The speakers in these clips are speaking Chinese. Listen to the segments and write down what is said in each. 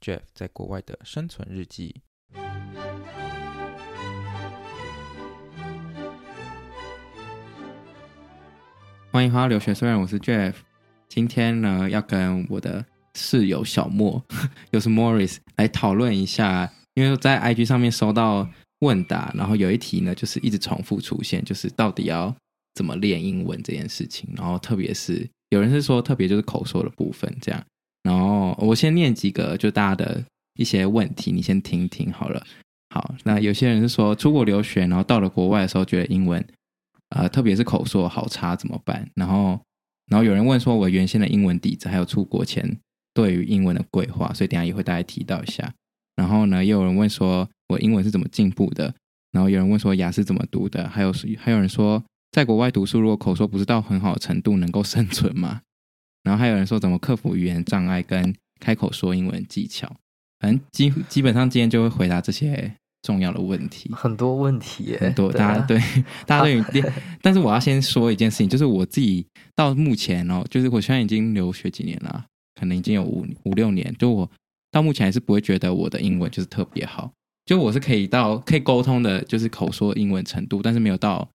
Jeff 在国外的生存日记。欢迎回到留学，虽然我是 Jeff，今天呢要跟我的室友小莫，又是 Morris 来讨论一下，因为在 IG 上面收到问答，然后有一题呢就是一直重复出现，就是到底要怎么练英文这件事情，然后特别是有人是说特别就是口说的部分这样。然后我先念几个，就大家的一些问题，你先听听好了。好，那有些人是说出国留学，然后到了国外的时候觉得英文，呃，特别是口说好差，怎么办？然后，然后有人问说，我原先的英文底子，还有出国前对于英文的规划，所以等下也会大概提到一下。然后呢，也有人问说我英文是怎么进步的？然后有人问说雅思怎么读的？还有还有人说，在国外读书，如果口说不是到很好的程度，能够生存吗？然后还有人说怎么克服语言障碍跟开口说英文技巧，反正基基本上今天就会回答这些重要的问题，很多问题耶，很多大家对大家对，但是我要先说一件事情，就是我自己到目前哦，就是我现在已经留学几年了，可能已经有五五六年，就我到目前还是不会觉得我的英文就是特别好，就我是可以到可以沟通的，就是口说英文程度，但是没有到。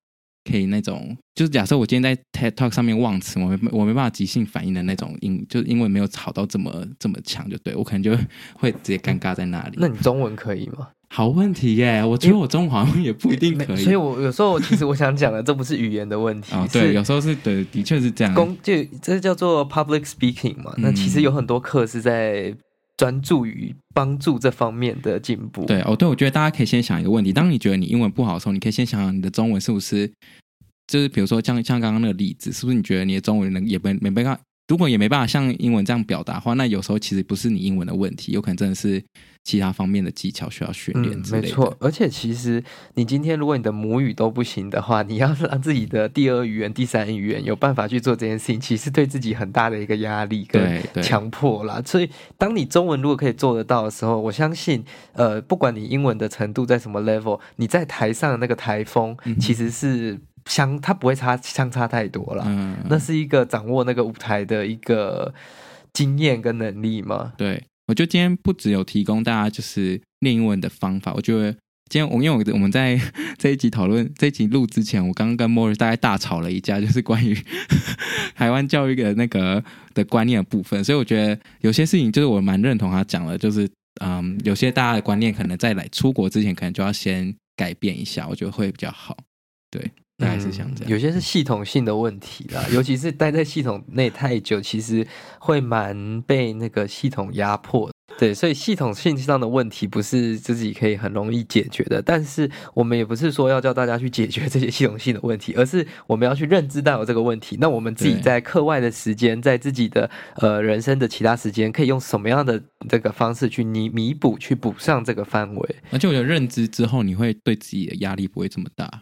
可以那种，就是假设我今天在 TED Talk 上面忘词，我没我没办法即兴反应的那种英，就是英文没有吵到这么这么强，就对我可能就会直接尴尬在那里。那你中文可以吗？好问题耶，我觉得我中文好像也不一定可以。所以我有时候其实我想讲的，这不是语言的问题。哦，对，有时候是对，的确是这样。公就这叫做 public speaking 嘛，那其实有很多课是在。专注于帮助这方面的进步。对哦，对，我觉得大家可以先想一个问题：当你觉得你英文不好的时候，你可以先想想你的中文是不是，就是比如说像像刚刚那个例子，是不是你觉得你的中文能也没没办法？如果也没办法像英文这样表达的话，那有时候其实不是你英文的问题，有可能真的是其他方面的技巧需要训练之类的。嗯，没错，而且其实你今天如果你的母语都不行的话，你要让自己的第二语言、第三语言有办法去做这件事情，其实对自己很大的一个压力跟强迫啦。所以，当你中文如果可以做得到的时候，我相信，呃，不管你英文的程度在什么 level，你在台上的那个台风其实是。相，它不会差相差太多了。嗯，那是一个掌握那个舞台的一个经验跟能力嘛。对，我觉得今天不只有提供大家就是练英文的方法，我觉得今天我因为我我们在这一集讨论这一集录之前，我刚刚跟莫瑞大概大吵了一架，就是关于 台湾教育的那个的观念的部分。所以我觉得有些事情就是我蛮认同他讲的，就是嗯，有些大家的观念可能在来出国之前，可能就要先改变一下，我觉得会比较好。对。大概是像这样，有些是系统性的问题啦，尤其是待在系统内太久，其实会蛮被那个系统压迫。对，所以系统性上的问题不是自己可以很容易解决的。但是我们也不是说要叫大家去解决这些系统性的问题，而是我们要去认知到有这个问题。那我们自己在课外的时间，在自己的呃人生的其他时间，可以用什么样的这个方式去弥弥补、去补上这个范围？而且我觉得认知之后，你会对自己的压力不会这么大。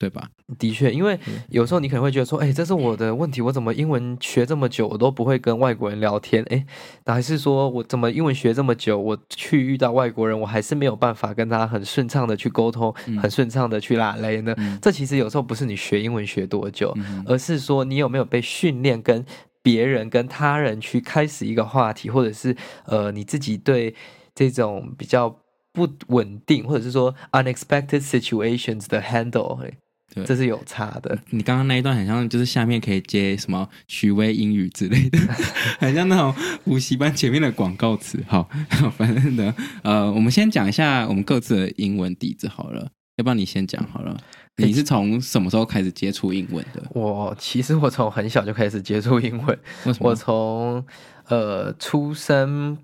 对吧？的确，因为有时候你可能会觉得说，哎，这是我的问题，我怎么英文学这么久，我都不会跟外国人聊天？哎，那还是说我怎么英文学这么久，我去遇到外国人，我还是没有办法跟他很顺畅的去沟通，很顺畅的去拉雷呢？嗯、这其实有时候不是你学英文学多久，嗯、而是说你有没有被训练跟别人、跟他人去开始一个话题，或者是呃你自己对这种比较不稳定，或者是说 unexpected situations 的 handle。对这是有差的。你刚刚那一段很像，就是下面可以接什么许巍英语之类的，很像那种补习班前面的广告词。好，反正呢，呃，我们先讲一下我们各自的英文底子好了。要不然你先讲好了。你是从什么时候开始接触英文的？我其实我从很小就开始接触英文，我从呃出生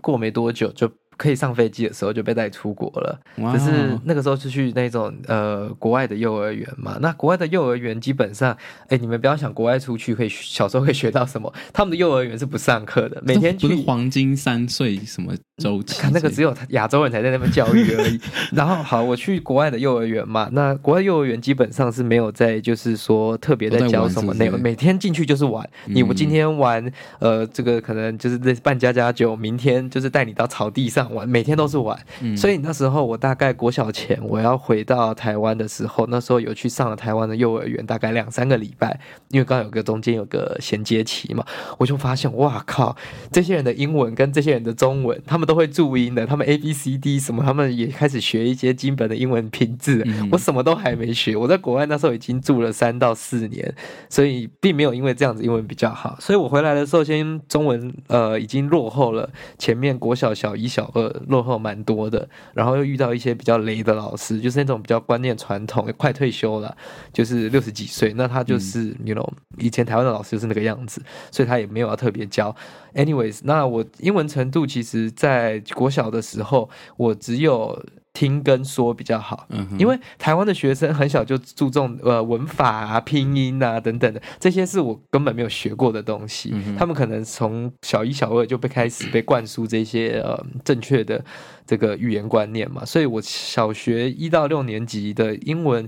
过没多久就。可以上飞机的时候就被带出国了，可 Wow 是那个时候是去那种呃国外的幼儿园嘛。那国外的幼儿园基本上，哎，你们不要想国外出去可以小时候会学到什么，他们的幼儿园是不上课的，每天去不是黄金三岁什么 周期，看那个只有亚洲人才在那边教育而已。然后好，我去国外的幼儿园嘛，那国外幼儿园基本上是没有在就是说特别在教什么内容，每天进去就是玩。你我今天玩呃这个可能就是在办家家酒，明天就是带你到草地上。玩每天都是玩，嗯、所以那时候我大概国小前我要回到台湾的时候，那时候有去上了台湾的幼儿园，大概两三个礼拜，因为刚有个中间有个衔接期嘛，我就发现哇靠，这些人的英文跟这些人的中文，他们都会注音的，他们 A B C D 什么，他们也开始学一些基本的英文拼字，嗯、我什么都还没学，我在国外那时候已经住了三到四年，所以并没有因为这样子英文比较好，所以我回来的时候先中文呃已经落后了前面国小小一小。二，落后蛮多的，然后又遇到一些比较雷的老师，就是那种比较观念传统，快退休了，就是六十几岁，那他就是，you know，以前台湾的老师就是那个样子，所以他也没有要特别教。Anyways，那我英文程度其实，在国小的时候，我只有。听跟说比较好，嗯、哼因为台湾的学生很小就注重呃文法啊、拼音啊等等的，这些是我根本没有学过的东西。他们可能从小一、小二就被开始被灌输这些呃正确的这个语言观念嘛，所以我小学一到六年级的英文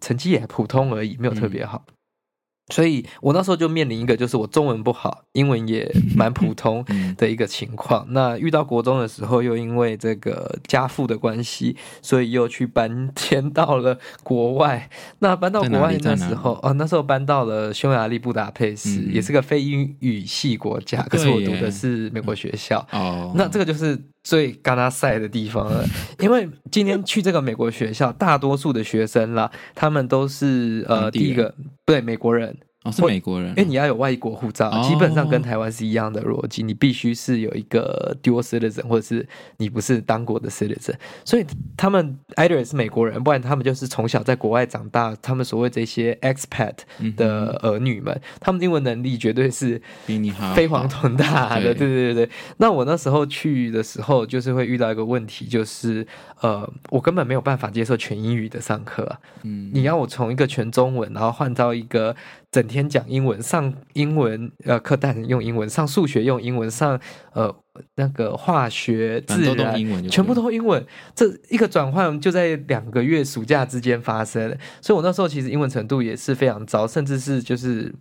成绩也普通而已，没有特别好。嗯所以我那时候就面临一个，就是我中文不好，英文也蛮普通 的一个情况。那遇到国中的时候，又因为这个家父的关系，所以又去搬迁到了国外。那搬到国外那时候，哦，那时候搬到了匈牙利布达佩斯，嗯、也是个非英语系国家。可是我读的是美国学校。哦，那这个就是最嘎拉晒的地方了，因为今天去这个美国学校，大多数的学生啦，他们都是呃，第一个对美国人。哦，是美国人，因为你要有外国护照，哦、基本上跟台湾是一样的逻辑，你必须是有一个 dual citizen，或者是你不是当国的 citizen，所以他们 either 是美国人，不然他们就是从小在国外长大，他们所谓这些 expat 的儿女们，嗯、他们英文能力绝对是比你好，飞黄腾达的，对。对对对。那我那时候去的时候，就是会遇到一个问题，就是呃，我根本没有办法接受全英语的上课，嗯，你要我从一个全中文，然后换到一个。整天讲英文，上英文呃课但用英文，上数学用英文，上呃那个化学、自然全部都英文。这一个转换就在两个月暑假之间发生，所以我那时候其实英文程度也是非常糟，甚至是就是。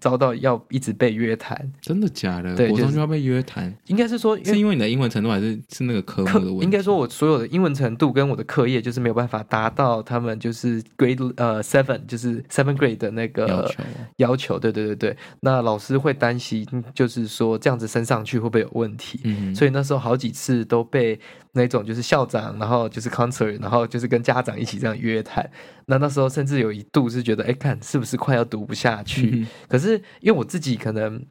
遭到要一直被约谈，真的假的？对，国中就要被约谈，应该是说是因为你的英文程度，还是是那个科目的问题？应该说，我所有的英文程度跟我的课业就是没有办法达到他们就是 grade 呃 seven 就是 seven grade 的那个要求。要求，对对对对。那老师会担心，就是说这样子升上去会不会有问题？嗯，所以那时候好几次都被那种就是校长，然后就是 counselor，然后就是跟家长一起这样约谈。那那时候甚至有一度是觉得，哎，看是不是快要读不下去？嗯、可是因为我自己可能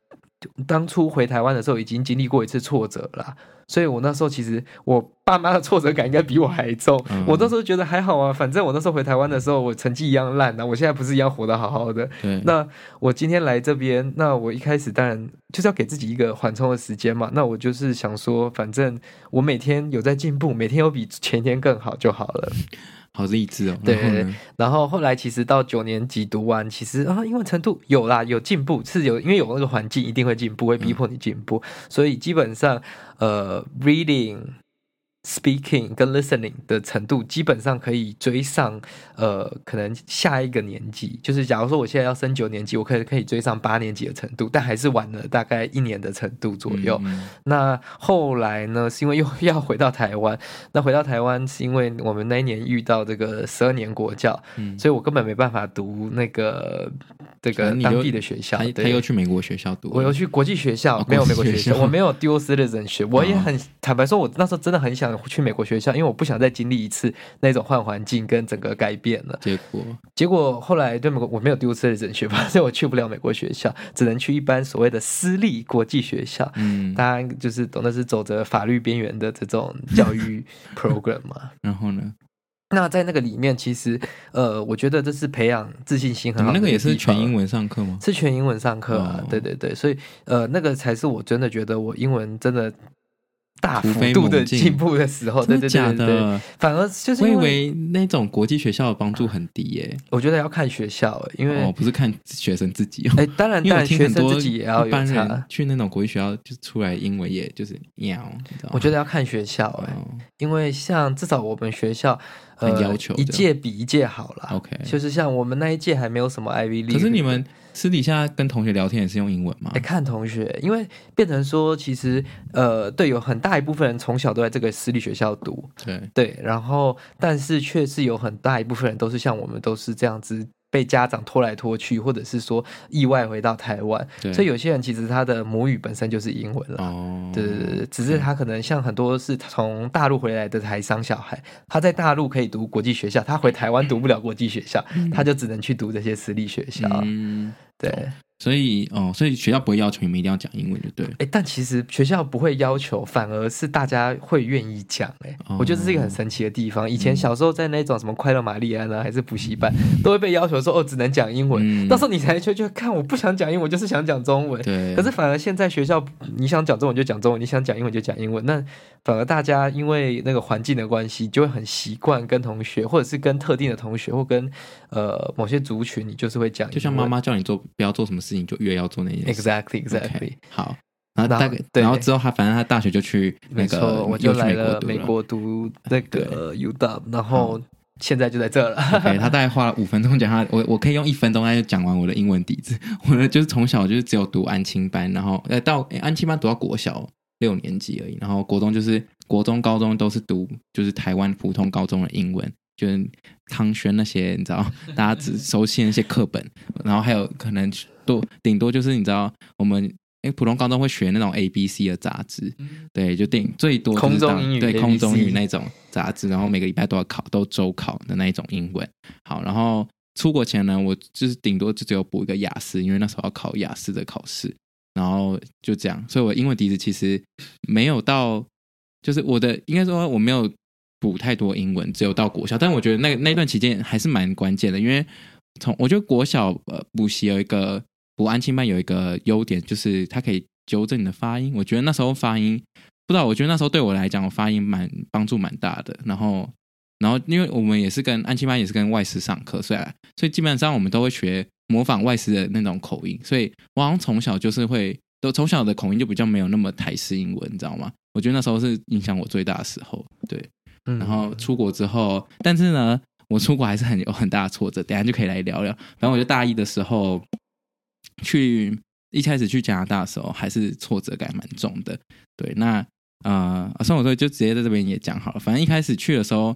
当初回台湾的时候已经经历过一次挫折了，所以我那时候其实我爸妈的挫折感应该比我还重。嗯、我那时候觉得还好啊，反正我那时候回台湾的时候我成绩一样烂呢、啊，我现在不是一样活得好好的。那我今天来这边，那我一开始当然就是要给自己一个缓冲的时间嘛。那我就是想说，反正我每天有在进步，每天有比前天更好就好了。好励志哦！对，然后后来其实到九年级读完，其实啊，英文程度有啦，有进步，是有，因为有那个环境，一定会进步，会逼迫你进步，嗯、所以基本上，呃，reading。Speaking 跟 listening 的程度基本上可以追上，呃，可能下一个年级，就是假如说我现在要升九年级，我可以可以追上八年级的程度，但还是晚了大概一年的程度左右。嗯。嗯，那后来呢，是因为又要回到台湾，那回到台湾是因为我们那一年遇到这个十二年国教，嗯，所以我根本没办法读那个这个当地的学校，他，他又去美国学校读，我又去国际学校，哦、没有美国学校，我没有 dual citizenship，我也很、哦、坦白说，我那时候真的很想。去美国学校，因为我不想再经历一次那种换环境跟整个改变了。结果，结果后来对美国我没有丢失的人学吧，所以我去不了美国学校，只能去一般所谓的私立国际学校。嗯，大家就是懂得是走着法律边缘的这种教育 program 嘛。然后呢？那在那个里面，其实呃，我觉得这是培养自信心很好的。那个也是全英文上课吗？是全英文上课啊，哦、对对对，所以呃，那个才是我真的觉得我英文真的。大幅度的进步的时候，对对对对，反而就是因为那种国际学校的帮助很低耶。我觉得要看学校，因为哦，不是看学生自己。哎，当然，当然，学生自己也要有差。去那种国际学校，就出来英文也就是喵。我觉得要看学校，哎，因为像至少我们学校。很要求一届比一届好了。OK，就是像我们那一届还没有什么 Ivy League。可是你们私底下跟同学聊天也是用英文吗？哎，看同学，因为变成说，其实呃，对，有很大一部分人从小都在这个私立学校读，对对，然后但是却是有很大一部分人都是像我们都是这样子。被家长拖来拖去，或者是说意外回到台湾，所以有些人其实他的母语本身就是英文了。哦，对对对，只是他可能像很多是从大陆回来的台商小孩，他在大陆可以读国际学校，他回台湾读不了国际学校，他就只能去读这些私立学校。嗯，对。所以哦，所以学校不会要求你们一定要讲英文，就对。哎，但其实学校不会要求，反而是大家会愿意讲。哎，我觉得这是一个很神奇的地方。以前小时候在那种什么快乐玛丽安啊，还是补习班，都会被要求说哦，只能讲英文。到时候你才就就看，我不想讲英文，就是想讲中文。对。可是反而现在学校，你想讲中文就讲中文，你想讲英文就讲英文。那反而大家因为那个环境的关系，就会很习惯跟同学，或者是跟特定的同学，或跟呃某些族群，你就是会讲。就像妈妈叫你做，不要做什么事情，就越要做那。Exactly, exactly. Okay, 好，然后大概，然后之后他反正他大学就去那个，我就来了美国读那个 UW，然后现在就在这了。OK，他大概花了五分钟讲他，我我可以用一分钟他就讲完我的英文底子。我呢就是从小就是只有读安亲班，然后呃到安亲班读到国小六年级而已，然后国中就是国中、高中都是读就是台湾普通高中的英文，就是康轩那些你知道，大家只熟悉那些课本，然后还有可能。多顶多就是你知道，我们哎普通高中会学那种 A B C 的杂志，对，就顶最多空中英语，对空中语那种杂志，然后每个礼拜都要考，都周考的那一种英文。好，然后出国前呢，我就是顶多就只有补一个雅思，因为那时候要考雅思的考试，然后就这样，所以我英文底子其实没有到，就是我的应该说我没有补太多英文，只有到国小，但我觉得那那段期间还是蛮关键的，因为从我觉得国小呃补习有一个。补安亲班有一个优点，就是它可以纠正你的发音。我觉得那时候发音不知道，我觉得那时候对我来讲，我发音蛮帮助蛮大的。然后，然后因为我们也是跟安亲班也是跟外师上课，所以所以基本上我们都会学模仿外师的那种口音。所以我好像从小就是会都从小的口音就比较没有那么台式英文，你知道吗？我觉得那时候是影响我最大的时候。对，然后出国之后，但是呢，我出国还是很有很大的挫折。等下就可以来聊聊。反正我就大一的时候。去一开始去加拿大的时候，还是挫折感蛮重的。对，那呃，算我说就直接在这边也讲好了。反正一开始去的时候，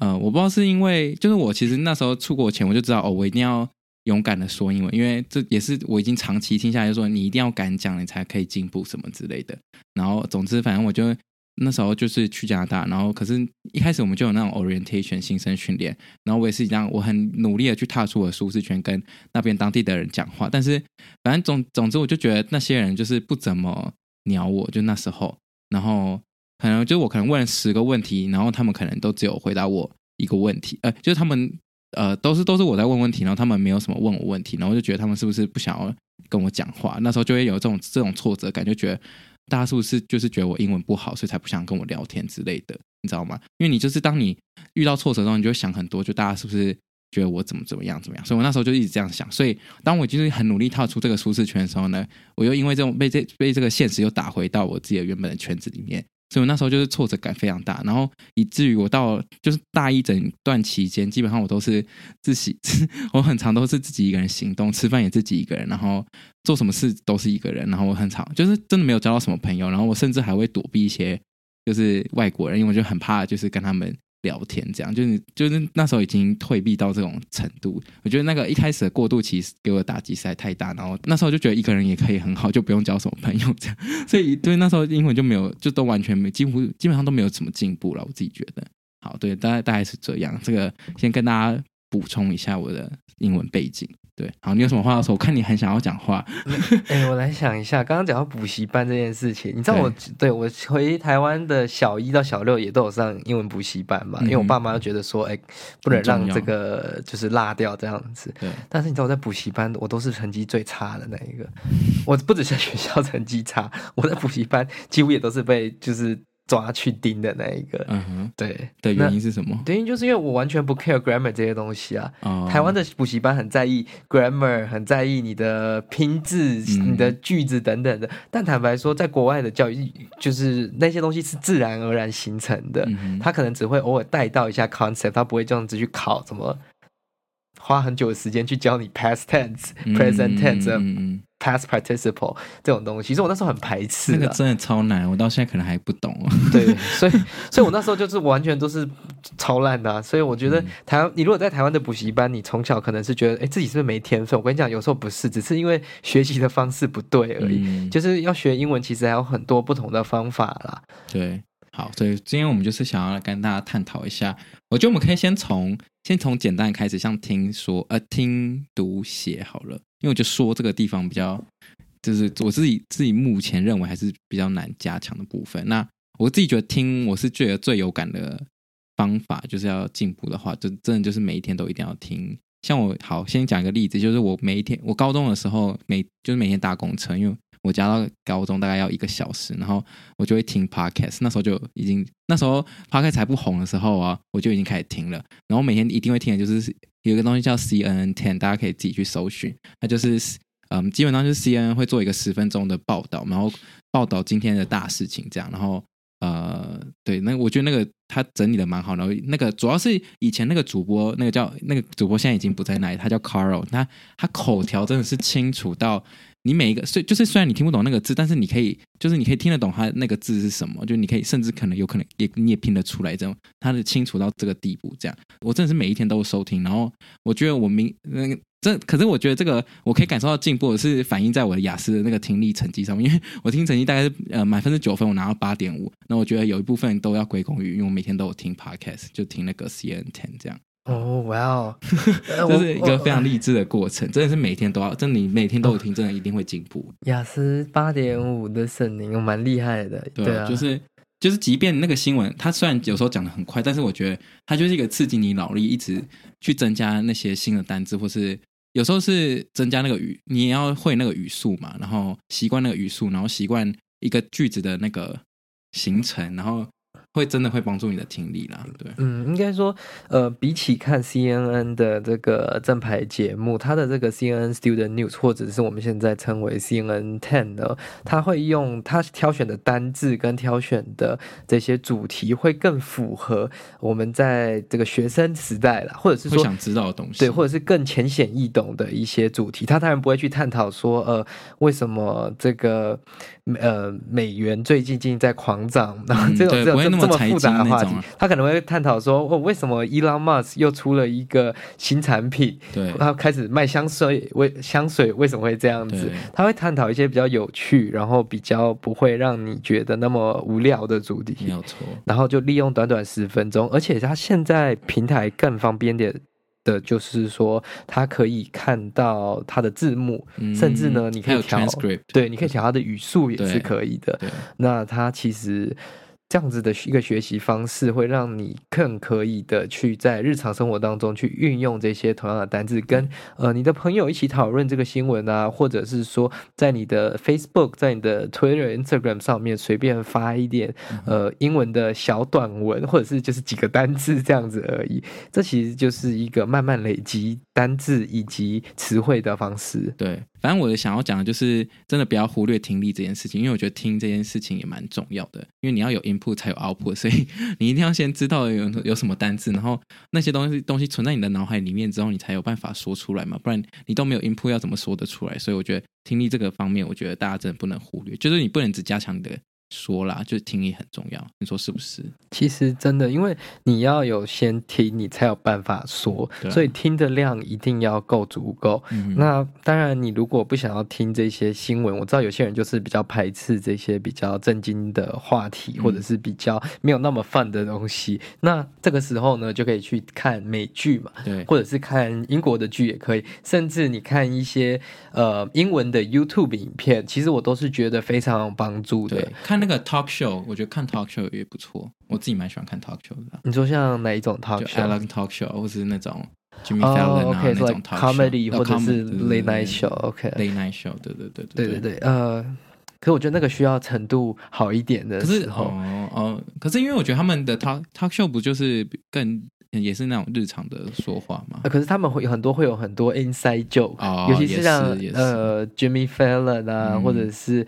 呃，我不知道是因为，就是我其实那时候出国前我就知道，哦，我一定要勇敢的说英文，因为这也是我已经长期听下来，就说你一定要敢讲，你才可以进步什么之类的。然后，总之，反正我就。那时候就是去加拿大，然后可是一开始我们就有那种 orientation 新生训练，然后我也是这样，我很努力的去踏出我的舒适圈，跟那边当地的人讲话。但是反正总总之，我就觉得那些人就是不怎么鸟我，就那时候，然后可能就我可能问了十个问题，然后他们可能都只有回答我一个问题，呃，就是他们呃都是都是我在问问题，然后他们没有什么问我问题，然后就觉得他们是不是不想要跟我讲话？那时候就会有这种这种挫折感，就觉得。大家是不是就是觉得我英文不好，所以才不想跟我聊天之类的，你知道吗？因为你就是当你遇到挫折的时候，你就会想很多，就大家是不是觉得我怎么怎么样怎么样？所以我那时候就一直这样想。所以当我就是很努力踏出这个舒适圈的时候呢，我又因为这种被这被这个现实又打回到我自己的原本的圈子里面。所以那时候就是挫折感非常大，然后以至于我到就是大一整段期间，基本上我都是自己，我很常都是自己一个人行动，吃饭也自己一个人，然后做什么事都是一个人，然后我很常就是真的没有交到什么朋友，然后我甚至还会躲避一些就是外国人，因为我就很怕就是跟他们。聊天这样，就是就是那时候已经退避到这种程度，我觉得那个一开始的过渡期给我的打击实在太大，然后那时候就觉得一个人也可以很好，就不用交什么朋友这样，所以对那时候英文就没有，就都完全没，几乎基本上都没有什么进步了，我自己觉得。好，对，大概大概是这样，这个先跟大家补充一下我的英文背景。对，好，你有什么话要说？我看你很想要讲话。哎、欸，我来想一下，刚刚讲到补习班这件事情，你知道我对，对我回台湾的小一到小六也都有上英文补习班嘛？嗯、因为我爸妈觉得说，哎、欸，不能让这个就是落掉这样子。对。但是你知道我在补习班，我都是成绩最差的那一个。我不只是学校成绩差，我在补习班几乎也都是被就是。抓去盯的那一个，嗯哼，对的原因是什么？原因就是因为我完全不 care grammar 这些东西啊。哦、台湾的补习班很在意 grammar，很在意你的拼字、嗯、你的句子等等的。但坦白说，在国外的教育，就是那些东西是自然而然形成的。嗯、他可能只会偶尔带到一下 concept，他不会这样子去考，怎么花很久的时间去教你 past tense、嗯、present tense。嗯 Past participle 这种东西，其实我那时候很排斥。那个真的超难，我到现在可能还不懂。对，所以，所以我那时候就是完全都是超烂的啊。所以我觉得台湾，你如果在台湾的补习班，你从小可能是觉得，哎，自己是不是没天分？我跟你讲，有时候不是，只是因为学习的方式不对而已。嗯，就是要学英文，其实还有很多不同的方法啦。对，好，所以今天我们就是想要来跟大家探讨一下。我觉得我们可以先从先从简单开始，像听说呃听读写好了。因为我就说这个地方比较，就是我自己自己目前认为还是比较难加强的部分。那我自己觉得听，我是觉得最有感的方法，就是要进步的话，就真的就是每一天都一定要听。像我好，先讲一个例子，就是我每一天，我高中的时候每就是每天搭公车，因为我家到高中大概要一个小时，然后我就会听 podcast。那时候就已经那时候 podcast 还不红的时候啊，我就已经开始听了。然后每天一定会听的就是。有一个东西叫 CNN Ten，大家可以自己去搜寻。它就是，嗯，基本上就是 CNN 会做一个十分钟的报道，然后报道今天的大事情，这样。然后，呃，对，那我觉得那个他整理的蛮好的。那个主要是以前那个主播，那个叫那个主播现在已经不在那里，他叫 Carl，他他口条真的是清楚到。你每一个，虽就是虽然你听不懂那个字，但是你可以，就是你可以听得懂他那个字是什么，就你可以甚至可能有可能也你也拼得出来，这种他的清楚到这个地步，这样。我真的是每一天都收听，然后我觉得我明那个这，可是我觉得这个我可以感受到进步，是反映在我的雅思的那个听力成绩上面，因为我听成绩大概是呃满分是九分，我拿到八点五，那我觉得有一部分都要归功于，因为我每天都有听 podcast，就听那个 CNN Ten 这样。哦，哇哦，这是一个非常励志的过程，真的是每天都要，真的你每天都有听，真的一定会进步。雅思八点五的声音，我蛮厉害的。对，对啊，就是就是，即便那个新闻，它虽然有时候讲的很快，但是我觉得它就是一个刺激你脑力，一直去增加那些新的单字，或是有时候是增加那个语，你也要会那个语速嘛，然后习惯那个语速，然后习惯一个句子的那个形成，然后。会真的会帮助你的听力啦，对，嗯，应该说，呃，比起看 CNN 的这个正牌节目，它的这个 CNN Student News 或者是我们现在称为 CNN Ten 呢，它会用它挑选的单字跟挑选的这些主题，会更符合我们在这个学生时代啦，或者是说想知道的东西，对，或者是更浅显易懂的一些主题，他当然不会去探讨说，呃，为什么这个呃美元最近近在狂涨，然后这种、嗯、这种。这么复杂的话题，他可能会探讨说，哦，为什么 Elon Musk 又出了一个新产品？对，他开始卖香水，为香水为什么会这样子？他会探讨一些比较有趣，然后比较不会让你觉得那么无聊的主题。没有错。然后就利用短短十分钟，而且他现在平台更方便点的，就是说他可以看到他的字幕，嗯、甚至呢，你可以调，对，你可以调他的语速也是可以的。那他其实。这样子的一个学习方式，会让你更可以的去在日常生活当中去运用这些同样的单字，跟呃你的朋友一起讨论这个新闻啊，或者是说在你的 Facebook、在你的 Twitter、Instagram 上面随便发一点呃英文的小短文，或者是就是几个单字这样子而已。这其实就是一个慢慢累积单字以及词汇的方式。对。反正我的想要讲的就是，真的不要忽略听力这件事情，因为我觉得听这件事情也蛮重要的。因为你要有 input 才有 output，所以你一定要先知道有有什么单字，然后那些东西东西存在你的脑海里面之后，你才有办法说出来嘛。不然你都没有 input，要怎么说得出来？所以我觉得听力这个方面，我觉得大家真的不能忽略，就是你不能只加强你的说啦，就听力很重要，你说是不是？其实真的，因为你要有先听，你才有办法说，对所以听的量一定要够足够。嗯、那当然，你如果不想要听这些新闻，我知道有些人就是比较排斥这些比较震惊的话题，嗯、或者是比较没有那么 fun 的东西。那这个时候呢，就可以去看美剧嘛，对，或者是看英国的剧也可以，甚至你看一些呃英文的 YouTube 影片，其实我都是觉得非常有帮助的。看那个 talk show，我觉得看 talk show 也不错。我自己蛮喜欢看 talk show 的。你说像哪一种 talk show？Ellen talk show，或是那种 Jimmy Fallon 啊那种 comedy，或者是 late night show。OK，late night show，对对对对对对。呃，可是我觉得那个需要程度好一点的时候。哦哦，可是因为我觉得他们的 talk talk show 不就是更也是那种日常的说话吗？可是他们会有很多会有很多 inside joke，尤其是像呃 Jimmy Fallon 啊，或者是。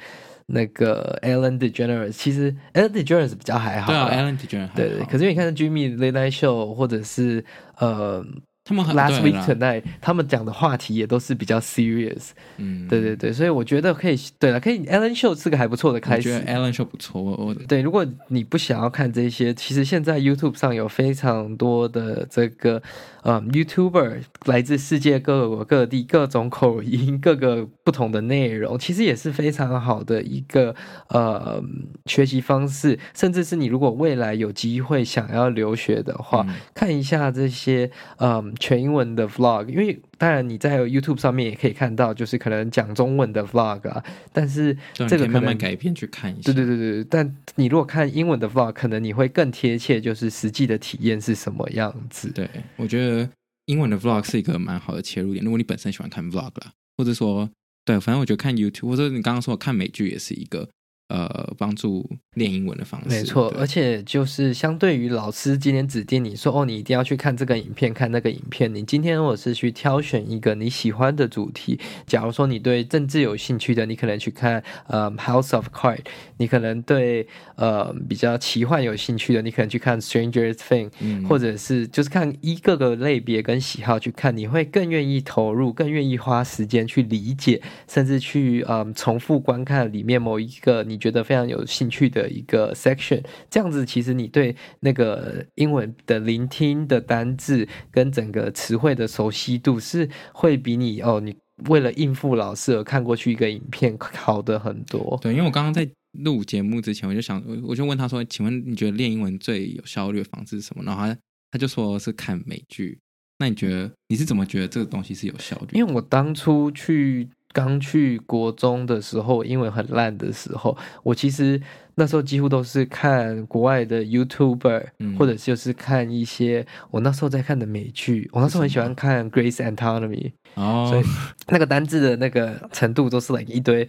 那个 Ellen DeGeneres，其实 Ellen DeGeneres 比较还好，对啊，Ellen DeGeneres 对对。可是你看 Jimmy Late Night Show 或者是呃。他们 Last Week Tonight，他们讲的话题也都是比较 serious，嗯，对对对，所以我觉得可以，对了，可以 Ellen Show 是个还不错的开始。我觉得 Ellen Show 不错，我我对，如果你不想要看这些，其实现在 YouTube 上有非常多的这个呃 YouTuber 来自世界各国各地，各种口音，各个不同的内容，其实也是非常好的一个呃学习方式。甚至是你如果未来有机会想要留学的话，嗯、看一下这些嗯。全英文的 vlog，因为当然你在 YouTube 上面也可以看到，就是可能讲中文的 vlog 啊，但是这个可能慢慢改变去看一下。对对对对，但你如果看英文的 vlog，可能你会更贴切，就是实际的体验是什么样子。对，我觉得英文的 vlog 是一个蛮好的切入点。如果你本身喜欢看 vlog 啦，或者说对，反正我觉得看 YouTube，或者你刚刚说看美剧也是一个。呃，帮助练英文的方式，没错。而且就是相对于老师今天指定你说，哦，你一定要去看这个影片，看那个影片。你今天如果是去挑选一个你喜欢的主题，假如说你对政治有兴趣的，你可能去看呃《House of Cards》；你可能对呃比较奇幻有兴趣的，你可能去看《Stranger Things》，嗯，或者是就是看一个个类别跟喜好去看，你会更愿意投入，更愿意花时间去理解，甚至去呃重复观看里面某一个你。觉得非常有兴趣的一个 section，这样子其实你对那个英文的聆听的单字跟整个词汇的熟悉度是会比你哦，你为了应付老师而看过去一个影片好的很多。对，因为我刚刚在录节目之前，我就想，我就问他说：“请问你觉得练英文最有效率的方式是什么？”然后他他就说是看美剧。那你觉得你是怎么觉得这个东西是有效率？因为我当初去。刚去国中的时候，英文很烂的时候，我其实那时候几乎都是看国外的 YouTuber，、嗯、或者就是看一些我那时候在看的美剧。我那时候很喜欢看《Grace Anatomy》，哦，所以那个单字的那个程度都是 like 一堆。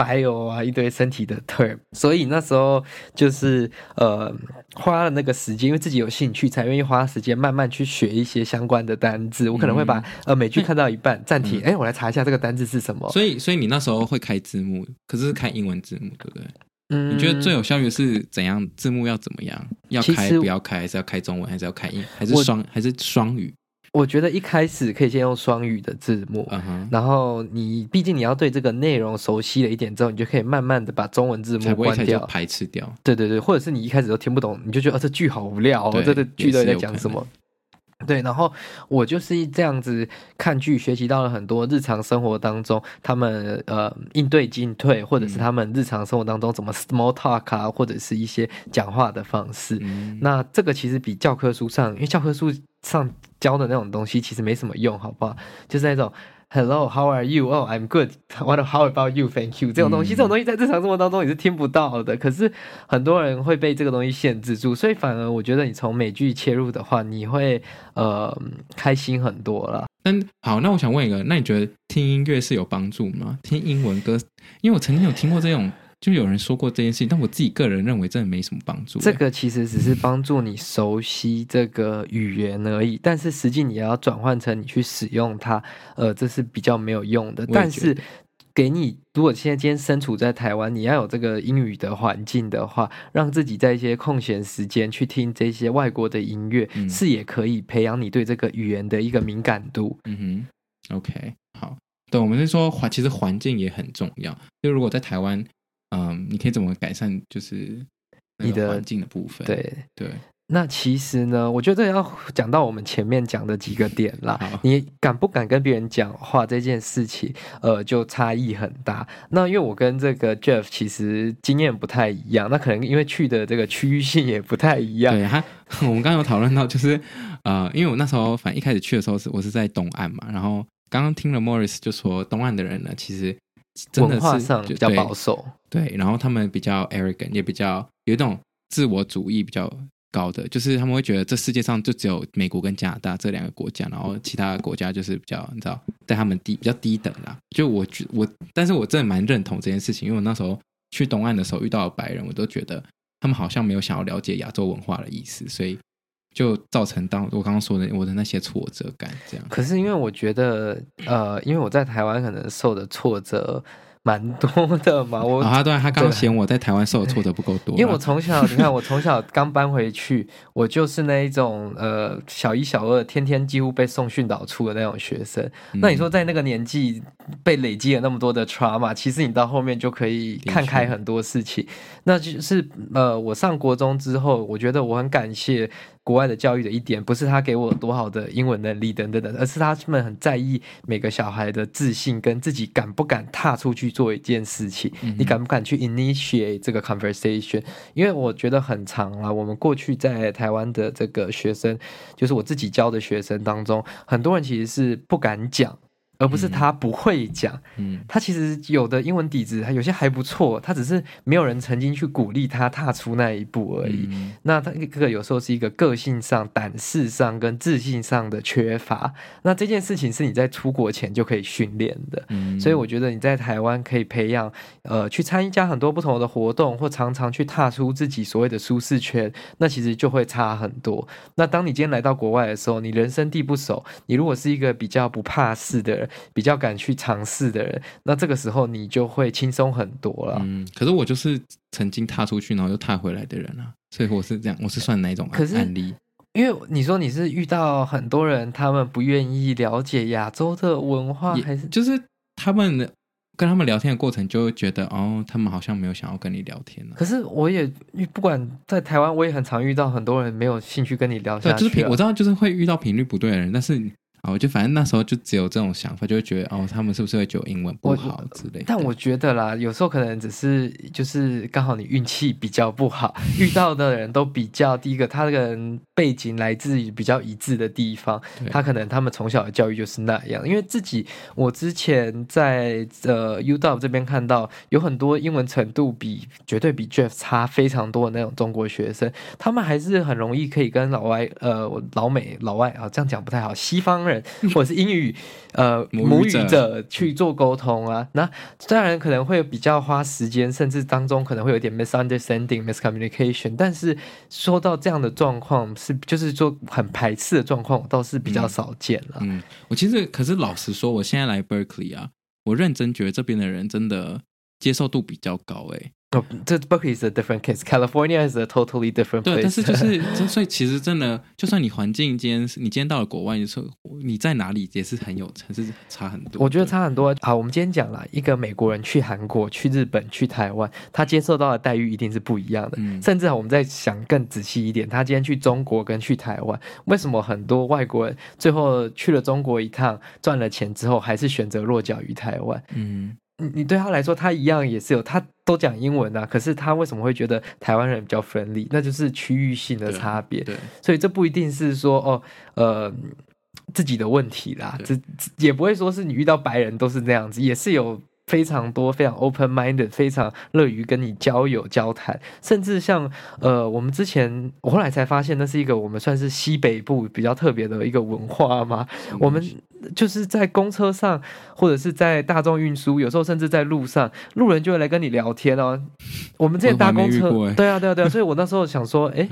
Bio 啊，一堆身体的 term，所以那时候就是呃花了那个时间，因为自己有兴趣，才愿意花时间慢慢去学一些相关的单字。我可能会把、嗯、呃美剧看到一半暂停，哎、嗯，我来查一下这个单字是什么。所以，所以你那时候会开字幕，可是是开英文字幕，对不对？嗯，你觉得最有效率是怎样？字幕要怎么样？要开不要开？还是要开中文？还是要开英？还是双？还是双语？我觉得一开始可以先用双语的字幕，uh huh. 然后你毕竟你要对这个内容熟悉了一点之后，你就可以慢慢的把中文字幕关掉，排斥掉。对对对，或者是你一开始都听不懂，你就觉得、哦、这句好无聊、哦，对这个剧到底在讲什么？对，然后我就是这样子看剧，学习到了很多日常生活当中他们呃应对进退，或者是他们日常生活当中怎么 small talk 啊，或者是一些讲话的方式。嗯、那这个其实比教科书上，因为教科书上。教的那种东西其实没什么用，好不好？就是那种 Hello, how are you? Oh, I'm good. What? How about you? Thank you. 这种东西，嗯、这种东西在日常生活当中你是听不到的。可是很多人会被这个东西限制住，所以反而我觉得你从美剧切入的话，你会呃开心很多了。嗯，好，那我想问一个，那你觉得听音乐是有帮助吗？听英文歌，因为我曾经有听过这种。就有人说过这件事情，但我自己个人认为真的没什么帮助。这个其实只是帮助你熟悉这个语言而已，但是实际你要转换成你去使用它，呃，这是比较没有用的。但是给你，如果现在今天身处在台湾，你要有这个英语的环境的话，让自己在一些空闲时间去听这些外国的音乐，嗯、是也可以培养你对这个语言的一个敏感度。嗯哼，OK，好，对，我们是说环，其实环境也很重要。就如果在台湾。嗯，你可以怎么改善就是你的环境的部分？对对。对那其实呢，我觉得要讲到我们前面讲的几个点啦。你敢不敢跟别人讲话这件事情，呃，就差异很大。那因为我跟这个 Jeff 其实经验不太一样，那可能因为去的这个区域性也不太一样。对，他 我们刚刚有讨论到，就是呃，因为我那时候反正一开始去的时候是我是在东岸嘛，然后刚刚听了 Morris 就说东岸的人呢，其实文化上比较保守，对，对，然后他们比较 arrogant，也比较有一种自我主义比较。高的就是他们会觉得这世界上就只有美国跟加拿大这两个国家，然后其他的国家就是比较你知道，在他们低比较低等啦。就我觉我，但是我真的蛮认同这件事情，因为我那时候去东岸的时候遇到白人，我都觉得他们好像没有想要了解亚洲文化的意思，所以就造成当我刚刚说的我的那些挫折感这样。可是因为我觉得，呃，因为我在台湾可能受的挫折。蛮多的嘛，我啊，对，他刚嫌我在台湾受的挫折不够多，因为我从小你看，我从小刚搬回去，我就是那一种呃小一小二天天几乎被送训导处的那种学生。嗯、那你说在那个年纪被累积了那么多的 trauma，其实你到后面就可以看开很多事情。那就是呃，我上国中之后，我觉得我很感谢。国外的教育的一点，不是他给我多好的英文能力等等等，而是他们很在意每个小孩的自信跟自己敢不敢踏出去做一件事情。嗯、你敢不敢去 initiate 这个 conversation？因为我觉得很长啊，我们过去在台湾的这个学生，就是我自己教的学生当中，很多人其实是不敢讲。而不是他不会讲，嗯，他其实有的英文底子，他有些还不错，他只是没有人曾经去鼓励他踏出那一步而已。嗯、那他这个有时候是一个个性上、胆识上跟自信上的缺乏。那这件事情是你在出国前就可以训练的，嗯，所以我觉得你在台湾可以培养，呃，去参加很多不同的活动，或常常去踏出自己所谓的舒适圈，那其实就会差很多。那当你今天来到国外的时候，你人生地不熟，你如果是一个比较不怕事的人。比较敢去尝试的人，那这个时候你就会轻松很多了。嗯，可是我就是曾经踏出去，然后又踏回来的人啊，所以我是这样，我是算哪一种案例？因为你说你是遇到很多人，他们不愿意了解亚洲的文化，还是就是他们跟他们聊天的过程，就会觉得哦，他们好像没有想要跟你聊天了。可是我也不管在台湾，我也很常遇到很多人没有兴趣跟你聊下去。就是频，我知道就是会遇到频率不对的人，但是。啊，我就反正那时候就只有这种想法，就会觉得哦，他们是不是会觉得英文不好之类的。但我觉得啦，有时候可能只是就是刚好你运气比较不好，遇到的人都比较第一个，他这个人背景来自于比较一致的地方，他可能他们从小的教育就是那样。因为自己我之前在呃 UW 这边看到有很多英文程度比绝对比 Jeff 差非常多的那种中国学生，他们还是很容易可以跟老外呃老美老外啊这样讲不太好，西方人。或者是英语，呃，母语者去做沟通啊，那当然可能会比较花时间，甚至当中可能会有点 misunderstanding、miscommunication。但是说到这样的状况，是就是说很排斥的状况，我倒是比较少见了。嗯，我其实可是老实说，我现在来 Berkeley 啊，我认真觉得这边的人真的接受度比较高，欸，诶。哦，这 Berkeley is a different case. California is a totally different place. 对，但是就是，所以其实真的，就算你环境今天，你今天到了国外，你说你在哪里也是很有，还是差很多。我觉得差很多。好，我们今天讲了一个美国人去韩国、去日本、去台湾，他接受到的待遇一定是不一样的。嗯，甚至我们再想更仔细一点，他今天去中国跟去台湾，为什么很多外国人最后去了中国一趟，赚了钱之后，还是选择落脚于台湾？嗯。你对他来说，他一样也是有，他都讲英文啊。可是他为什么会觉得台湾人比较 friendly？那就是区域性的差别。对，所以这不一定是说哦，呃，自己的问题啦。这对也不会说是你遇到白人都是那样子，也是有。非常多，非常 open minded，非常乐于跟你交友交谈，甚至像呃，我们之前我后来才发现，那是一个我们算是西北部比较特别的一个文化嘛。嗯、我们就是在公车上，或者是在大众运输，有时候甚至在路上，路人就会来跟你聊天哦。我们之前搭公车，对啊，对啊，对啊，所以我那时候想说，哎、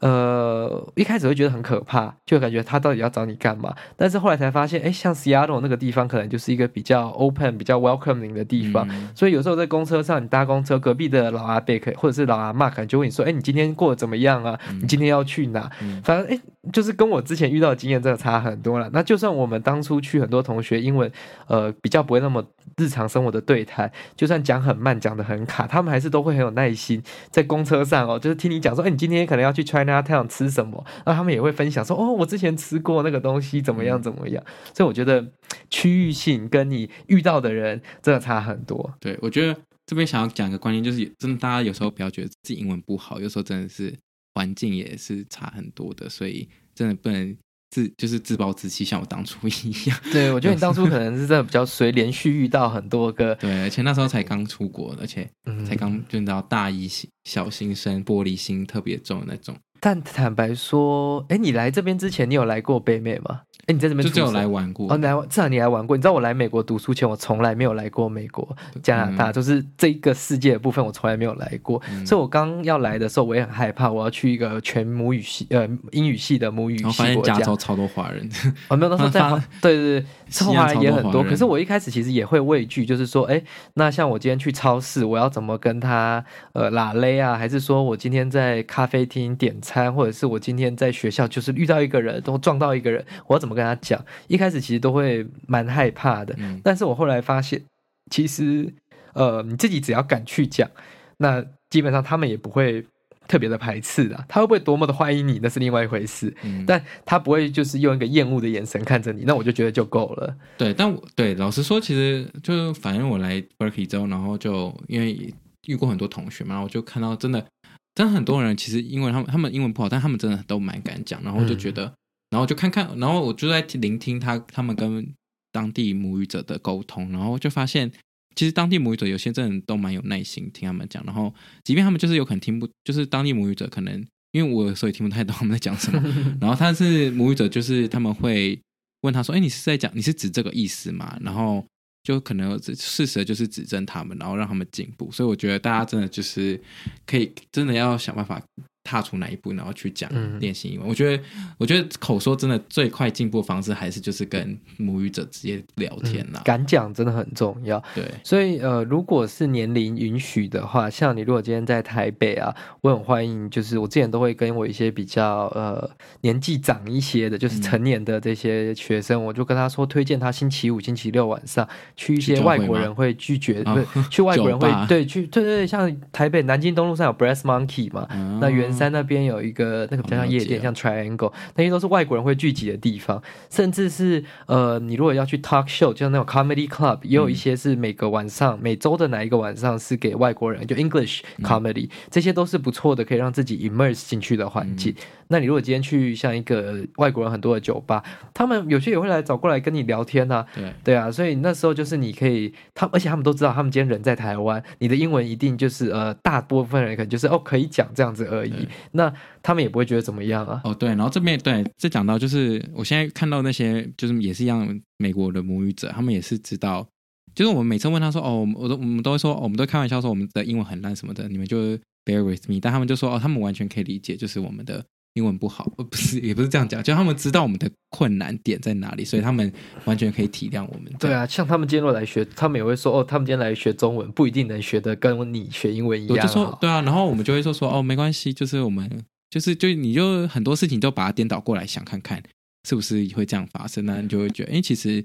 呃，一开始会觉得很可怕，就感觉他到底要找你干嘛？但是后来才发现，哎、欸，像 Seattle 那个地方，可能就是一个比较 open、比较 welcoming 的地方，嗯、所以有时候在公车上，你搭公车，隔壁的老阿伯可，或者是老阿妈可能就问你说：“哎，你今天过得怎么样啊？嗯、你今天要去哪？”嗯、反正哎，就是跟我之前遇到的经验真的差很多了。那就算我们当初去很多同学英文，呃，比较不会那么日常生活的对谈，就算讲很慢，讲得很卡，他们还是都会很有耐心，在公车上哦，就是听你讲说，哎，你今天可能要去 Chinatown 吃什么，那他们也会分享说，哦，我之前吃过那个东西，怎么样怎么样。所以我觉得区域性跟你遇到的人真的差很多。对，我觉得这边想要讲一个观念，就是真的大家有时候不要觉得自己英文不好，有时候真的是。环境也是差很多的，所以真的不能自就是自暴自弃，像我当初一样。对，我觉得你当初可能是真的比较随，连续遇到很多个。对，而且那时候才刚出国，而且才刚就到大一小新生，玻璃心特别重的那种。但坦白说，哎，你来这边之前，你有来过北美吗？哎，你在这边就只有来玩过哦，来至少你来玩过。你知道我来美国读书前，我从来没有来过美国、加拿大，嗯、就是这个世界的部分，我从来没有来过。嗯、所以我刚要来的时候，我也很害怕，我要去一个全母语系呃英语系的母语系国家。我发现加州超多华人，我、哦、没有那时候在 对对对，超华人也很多。可是我一开始其实也会畏惧，就是说，哎，那像我今天去超市，我要怎么跟他呃拉勒啊？还是说我今天在咖啡厅点餐，或者是我今天在学校就是遇到一个人，都撞到一个人，我要怎么跟他讲？一开始其实都会蛮害怕的，嗯、但是我后来发现，其实呃，你自己只要敢去讲，那基本上他们也不会特别的排斥的。他会不会多么的欢迎你，那是另外一回事。嗯、但他不会就是用一个厌恶的眼神看着你，那我就觉得就够了。对，但我对老实说，其实就是反正我来 Berkeley 之后，然后就因为遇过很多同学嘛，我就看到真的，真的很多人其实因为他们他们英文不好，但他们真的都蛮敢讲，然后就觉得。嗯然后就看看，然后我就在聆听他他们跟当地母语者的沟通，然后就发现，其实当地母语者有些真的都蛮有耐心听他们讲，然后即便他们就是有可能听不，就是当地母语者可能因为我有时候也听不太懂他们在讲什么，然后他是母语者，就是他们会问他说：“哎，你是在讲你是指这个意思吗？”然后就可能事实的就是指正他们，然后让他们进步。所以我觉得大家真的就是可以真的要想办法。踏出哪一步，然后去讲练习英文。嗯、我觉得，我觉得口说真的最快进步的方式，还是就是跟母语者直接聊天啦。嗯、敢讲真的很重要。对，所以呃，如果是年龄允许的话，像你如果今天在台北啊，我很欢迎。就是我之前都会跟我一些比较呃年纪长一些的，就是成年的这些学生，嗯、我就跟他说，推荐他星期五、星期六晚上去一些外国人会拒绝，不是去外国人会对去对对对，像台北南京东路上有 Brass Monkey 嘛，嗯、那原。在那边有一个那个比较像夜店，像 Triangle，那些都是外国人会聚集的地方。甚至是呃，你如果要去 talk show，就像那种 comedy club，也有一些是每个晚上、每周的哪一个晚上是给外国人，就 English comedy，这些都是不错的，可以让自己 immerse 进去的环境。那你如果今天去像一个外国人很多的酒吧，他们有些也会来找过来跟你聊天啊。对对啊，所以那时候就是你可以，他而且他们都知道，他们今天人在台湾，你的英文一定就是呃，大部分人可能就是哦可以讲这样子而已。那他们也不会觉得怎么样啊。哦，对，然后这边对，这讲到就是我现在看到那些就是也是一样美国的母语者，他们也是知道，就是我们每次问他说哦，我都我们都会说，哦，我们都开玩笑说我们的英文很烂什么的，你们就 bear with me，但他们就说哦，他们完全可以理解，就是我们的英文不好，不是也不是这样讲，就他们知道我们的困难点在哪里，所以他们完全可以体谅我们。对啊，像他们今天若来学，他们也会说哦，他们今天来学中文不一定能学的跟你学英文一样。我就说对啊，然后我们就会说说哦，没关系，就是我们。就是，就你就很多事情都把它颠倒过来想，看看是不是会这样发生，那你就会觉得，哎，其实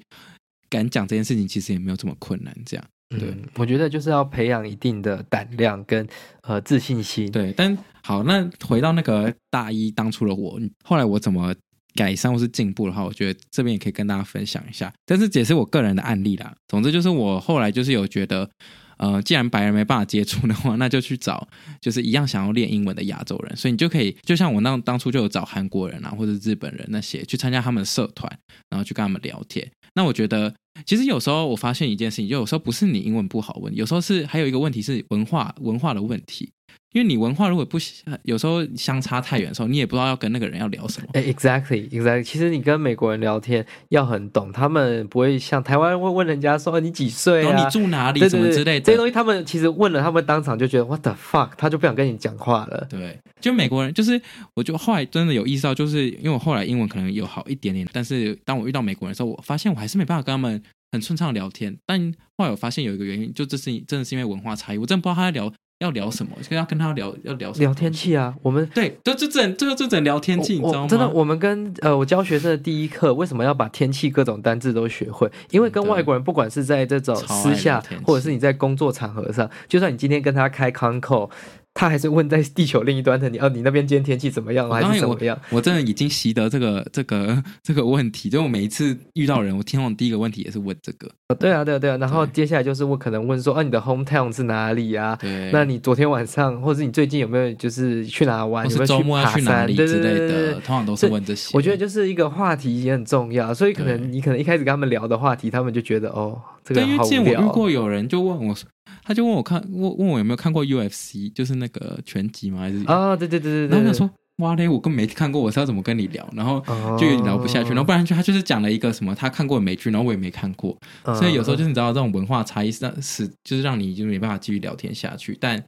敢讲这件事情，其实也没有这么困难。这样，对、嗯，我觉得就是要培养一定的胆量跟呃自信心。对，但好，那回到那个大一当初的我，后来我怎么改善或是进步的话，我觉得这边也可以跟大家分享一下。但是也是我个人的案例啦。总之就是我后来就是有觉得。呃，既然白人没办法接触的话，那就去找就是一样想要练英文的亚洲人，所以你就可以，就像我那当初就有找韩国人啊，或者日本人那些去参加他们的社团，然后去跟他们聊天。那我觉得，其实有时候我发现一件事情，就有时候不是你英文不好问，有时候是还有一个问题是文化文化的问题。因为你文化如果不有时候相差太远的时候，你也不知道要跟那个人要聊什么。哎，exactly，exactly。其实你跟美国人聊天要很懂，他们不会像台湾人会问人家说你几岁啊，你住哪里，什么之类的。这些东西他们其实问了，他们当场就觉得 what the fuck，他就不想跟你讲话了。对，就美国人就是，我就后来真的有意识到，就是因为我后来英文可能有好一点点，但是当我遇到美国人的时候，我发现我还是没办法跟他们很顺畅聊天。但后来我发现有一个原因，就这是真的是因为文化差异，我真的不知道他在聊。要聊什么，跟要跟他聊要聊什么聊天气啊。我们对，就就整这个就整聊天气，你知道吗？真的，我们跟呃，我教学生的第一课，为什么要把天气各种单字都学会？因为跟外国人，不管是在这种私下，或者是你在工作场合上，就算你今天跟他开 con call。他还是问在地球另一端的你，哦，你那边今天天气怎么样？还是怎么样？我真的已经习得这个 这个这个问题，就我每一次遇到人，我听到第一个问题也是问这个。对啊，对啊，对啊。然后接下来就是我可能问说，啊，你的 hometown 是哪里啊？对。那你昨天晚上，或者你最近有没有就是去哪玩？是周末要去哪里之类的？通常都是问这些。我觉得就是一个话题也很重要，所以可能你可能一开始跟他们聊的话题，他们就觉得哦，这个好无聊。因为见我遇过有人就问我。他就问我看问问我有没有看过 UFC，就是那个拳击吗？还是啊，对对对对。然后他说：“哇嘞，我根本没看过，我是要怎么跟你聊？”然后就有点聊不下去。然后不然就他就是讲了一个什么他看过的美剧，然后我也没看过。所以有时候就是你知道这种文化差异是是就是让你就没办法继续聊天下去。但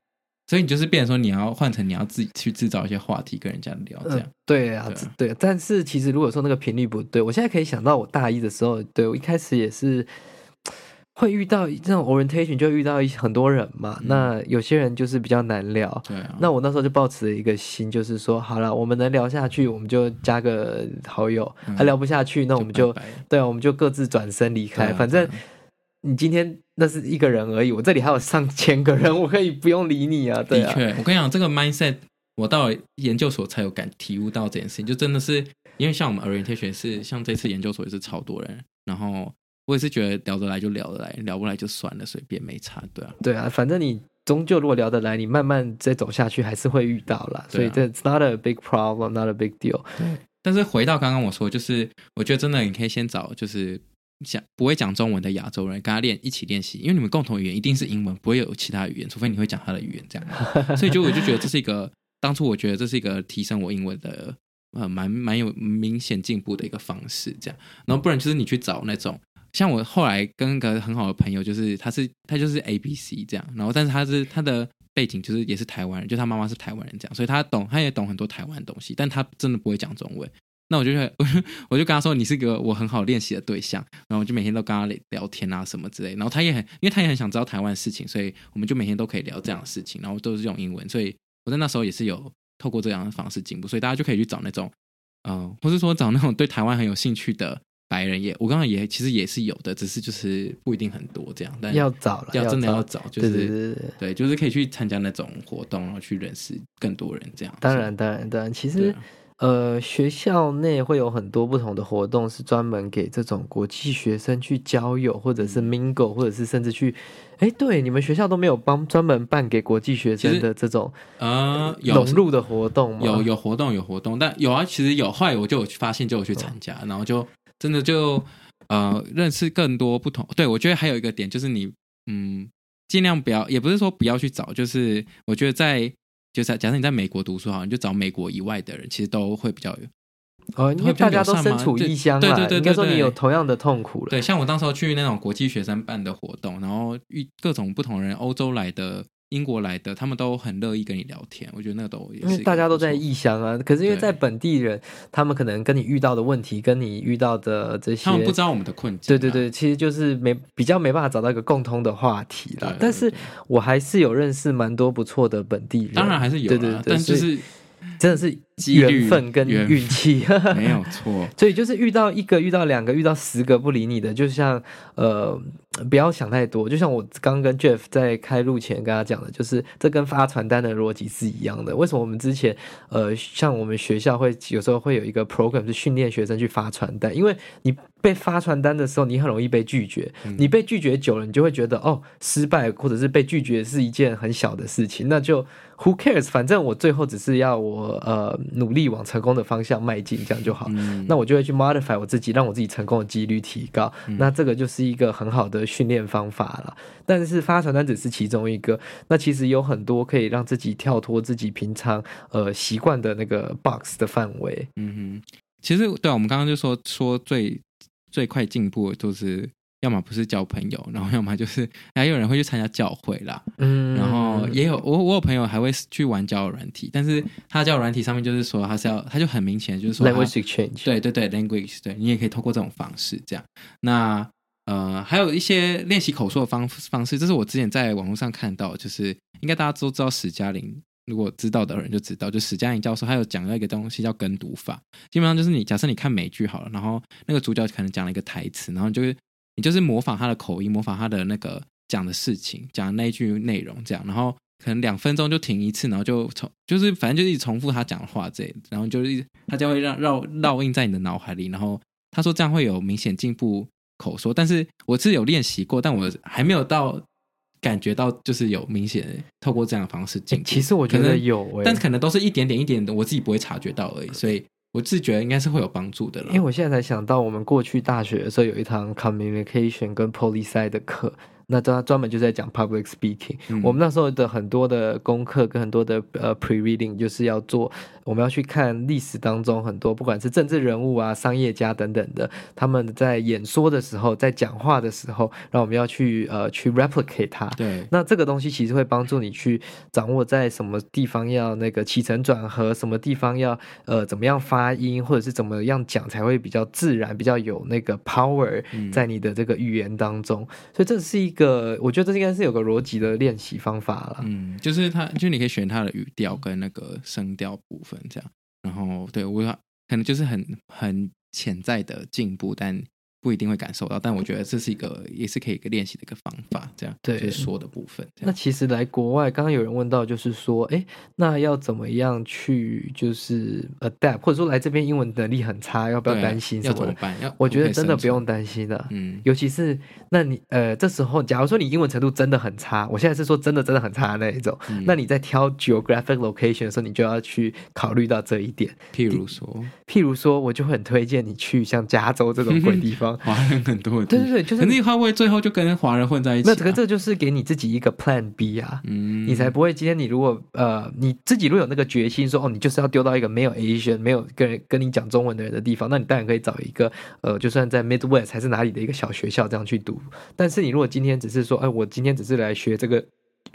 所以你就是变成说你要换成你要自己去制造一些话题跟人家聊这样。对啊，对。但是其实如果说那个频率不对，我现在可以想到我大一的时候，对我一开始也是。会遇到这种 orientation 就遇到很多人嘛，嗯、那有些人就是比较难聊。对啊。那我那时候就抱持了一个心，就是说，好了，我们能聊下去，我们就加个好友；还、嗯、聊不下去，那我们就，对啊，我们就各自转身离开。啊、反正你今天那是一个人而已，我这里还有上千个人，我可以不用理你啊。的确，我跟你讲，这个 mindset 我到了研究所才有感体悟到这件事情，就真的是因为像我们 orientation 是像这次研究所也是超多人，然后。我也是觉得聊得来就聊得来，聊不来就算了，随便没差，对啊。对啊，反正你终究如果聊得来，你慢慢再走下去还是会遇到啦。啊、所以这 it's not a big problem, not a big deal。对。但是回到刚刚我说，就是我觉得真的你可以先找就是讲不会讲中文的亚洲人跟他练一起练习，因为你们共同语言一定是英文，不会有其他语言，除非你会讲他的语言这样。所以就我就觉得这是一个当初我觉得这是一个提升我英文的呃蛮蛮有明显进步的一个方式，这样。然后不然就是你去找那种。像我后来跟一个很好的朋友，就是他是他就是 A B C 这样，然后但是他是他的背景就是也是台湾人，就他妈妈是台湾人这样，所以他懂他也懂很多台湾东西，但他真的不会讲中文。那我就我就 我就跟他说，你是个我很好练习的对象，然后我就每天都跟他聊天啊什么之类，然后他也很因为他也很想知道台湾事情，所以我们就每天都可以聊这样的事情，然后都是用英文，所以我在那时候也是有透过这样的方式进步，所以大家就可以去找那种嗯、或是说找那种对台湾很有兴趣的。白人也，我刚刚也其实也是有的，只是就是不一定很多这样，但要找了，要真的要找，就是对就是可以去参加那种活动，然后去认识更多人这样。当然，当然，当然，其实、啊、呃，学校内会有很多不同的活动，是专门给这种国际学生去交友，或者是 mingle，或者是甚至去，哎，对，你们学校都没有帮专门办给国际学生的这种呃融入的活动吗？有有活动有活动，但有啊，其实有，后来我就有发现，就有去参加，然后就。真的就呃认识更多不同，对，我觉得还有一个点就是你嗯尽量不要，也不是说不要去找，就是我觉得在就在假设你在美国读书好，你就找美国以外的人，其实都会比较有哦，因为大家都身处异乡，对对对，对，应该说你有同样的痛苦了。对，像我当时候去那种国际学生办的活动，然后遇各种不同人，欧洲来的。英国来的，他们都很乐意跟你聊天。我觉得那个都也是，因为大家都在异乡啊。可是因为在本地人，他们可能跟你遇到的问题，跟你遇到的这些，他们不知道我们的困境。对对对，其实就是没比较没办法找到一个共通的话题了。但是我还是有认识蛮多不错的本地人，当然还是有，对对对，但就是。真的是缘分跟运气，没有错。所以就是遇到一个、遇到两个、遇到十个不理你的，就像呃，不要想太多。就像我刚跟 Jeff 在开录前跟他讲的，就是这跟发传单的逻辑是一样的。为什么我们之前呃，像我们学校会有时候会有一个 program 是训练学生去发传单，因为你被发传单的时候，你很容易被拒绝。你被拒绝久了，你就会觉得哦，失败或者是被拒绝是一件很小的事情，那就。Who cares？反正我最后只是要我呃努力往成功的方向迈进，这样就好。嗯、那我就会去 modify 我自己，让我自己成功的几率提高。嗯、那这个就是一个很好的训练方法了。但是发传单只是其中一个，那其实有很多可以让自己跳脱自己平常呃习惯的那个 box 的范围。嗯哼，其实对，啊我们刚刚就说说最最快进步的就是。要么不是交朋友，然后要么就是还有人会去参加教会啦，嗯，然后也有我我有朋友还会去玩交友软体，但是他交友软体上面就是说他是要他就很明显就是说 language exchange，对对对 language，对你也可以透过这种方式这样。那呃还有一些练习口说的方方式，这是我之前在网络上看到，就是应该大家都知道史嘉玲，如果知道的人就知道，就史嘉玲教授他有讲到一个东西叫跟读法，基本上就是你假设你看美剧好了，然后那个主角可能讲了一个台词，然后就是你就是模仿他的口音，模仿他的那个讲的事情，讲的那一句内容这样，然后可能两分钟就停一次，然后就重就是反正就一直重复他讲的话这样，然后就是他就会让绕烙印在你的脑海里，然后他说这样会有明显进步口说，但是我是有练习过，但我还没有到。感觉到就是有明显透过这样的方式进、欸，其实我觉得有、欸，但可能都是一点点一点的，我自己不会察觉到而已，所以我自己觉得应该是会有帮助的了。因为我现在才想到，我们过去大学的时候有一堂 communication 跟 policy 的课。那他专门就在讲 public speaking，嗯。我们那时候的很多的功课跟很多的呃 pre-reading 就是要做，我们要去看历史当中很多不管是政治人物啊、商业家等等的，他们在演说的时候，在讲话的时候，然后我们要去呃去 replicate 它。对。那这个东西其实会帮助你去掌握在什么地方要那个起承转合，什么地方要呃怎么样发音，或者是怎么样讲才会比较自然，比较有那个 power 在你的这个语言当中。嗯、所以这是一。个，我觉得这应该是有个逻辑的练习方法了。嗯，就是他，就你可以选他的语调跟那个声调部分这样。然后，对我可能就是很很潜在的进步，但。不一定会感受到，但我觉得这是一个，也是可以一个练习的一个方法，这样对、就是、说的部分。那其实来国外，刚刚有人问到，就是说，哎，那要怎么样去就是 adapt，或者说来这边英文能力很差，要不要担心什么？要怎么办？要我觉得真的不用担心的。嗯，尤其是那你呃，这时候假如说你英文程度真的很差，我现在是说真的真的很差的那一种，嗯、那你在挑 geographic location 的时候，你就要去考虑到这一点。譬如说，譬如说，我就很推荐你去像加州这种鬼地方。华人很多，对对对，就是那会不会最后就跟华人混在一起、啊？那这个这就是给你自己一个 Plan B 啊，嗯，你才不会今天你如果呃你自己如果有那个决心说哦，你就是要丢到一个没有 Asian 没有跟人跟你讲中文的人的地方，那你当然可以找一个呃，就算在 Midwest 还是哪里的一个小学校这样去读。但是你如果今天只是说，哎，我今天只是来学这个。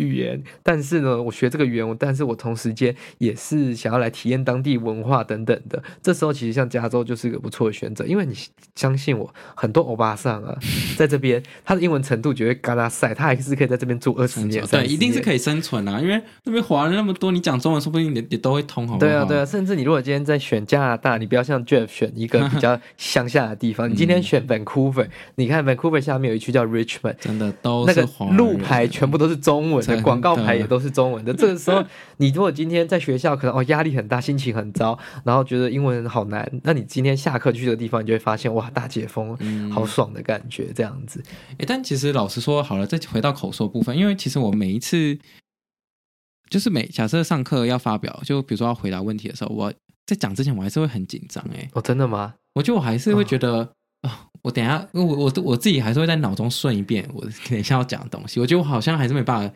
语言，但是呢，我学这个语言，但是我同时间也是想要来体验当地文化等等的。这时候其实像加州就是一个不错的选择，因为你相信我，很多欧巴桑啊，在这边他的英文程度绝对嘎拉塞，他还是可以在这边住二十年，对，一定是可以生存啊。因为那边华人那么多，你讲中文说不定也也都会通，好好？对啊，对啊。甚至你如果今天在选加拿大，你不要像 Jeff 选一个比较乡下的地方，你今天选 Vancouver，你看 Vancouver 下面有一区叫 Richmond，真的都是那个路牌全部都是中文。广告牌也都是中文的。这个时候，你如果今天在学校可能哦压力很大，心情很糟，然后觉得英文好难，那你今天下课去的地方，你就会发现哇，大解封，好爽的感觉，这样子。哎，但其实老实说，好了，再回到口说部分，因为其实我每一次就是每假设上课要发表，就比如说要回答问题的时候，我在讲之前，我还是会很紧张。哎，哦，真的吗？我觉得我还是会觉得。我等一下，我我我自己还是会在脑中顺一遍我等一下要讲的东西。我觉得我好像还是没办法，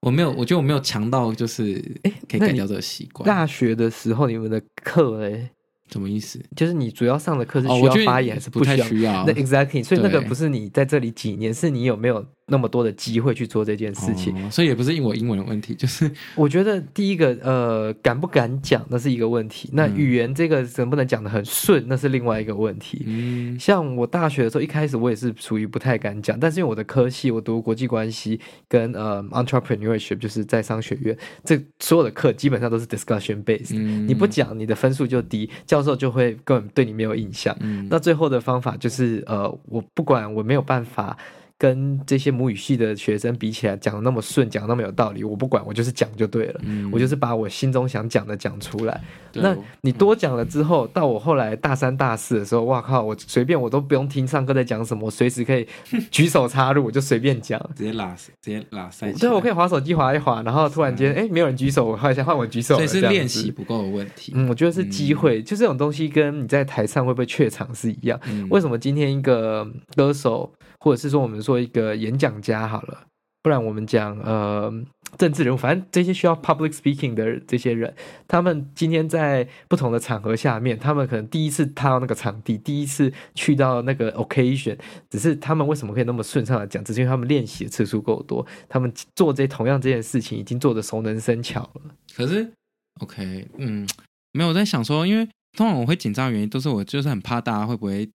我没有，我觉得我没有强到就是哎，可以改掉这个习惯。大学的时候你们的课哎，什么意思？就是你主要上的课是需要发言还是不太需要。那 exactly，所以那个不是你在这里几年，是你有没有？那么多的机会去做这件事情，哦，所以也不是因为我英文的问题，就是我觉得第一个呃，敢不敢讲那是一个问题，那语言这个能不能讲得很顺，那是另外一个问题。嗯，像我大学的时候一开始我也是属于不太敢讲，但是因为我的科系我读国际关系跟呃 entrepreneurship 就是在商学院，这所有的课基本上都是 discussion based，嗯，你不讲你的分数就低，教授就会根本对你没有印象。嗯，那最后的方法就是呃，我不管我没有办法。跟这些母语系的学生比起来，讲的那么顺，讲的那么有道理，我不管，我就是讲就对了。嗯，我就是把我心中想讲的讲出来。那你多讲了之后，到我后来大三、大四的时候，哇靠，我随便我都不用听上课在讲什么，我随时可以 举手插入，我就随便讲，直接拉，直接拉塞。对，我可以滑手机滑一滑，然后突然间，哎，没有人举手，我换一下换我举手。所以是练习不够的问题。嗯，我觉得是机会，嗯，就这种东西跟你在台上会不会怯场是一样。嗯，为什么今天一个歌手？或者是说，我们说一个演讲家好了，不然我们讲呃政治人物，反正这些需要 public speaking 的这些人，他们今天在不同的场合下面，他们可能第一次踏到那个场地，第一次去到那个 occasion，只是他们为什么可以那么顺畅的讲，只是因为他们练习的次数够多，他们做这同样这件事情已经做得熟能生巧了。可是，OK，嗯，没有我在想说，因为通常我会紧张的原因都是我就是很怕大家会不会，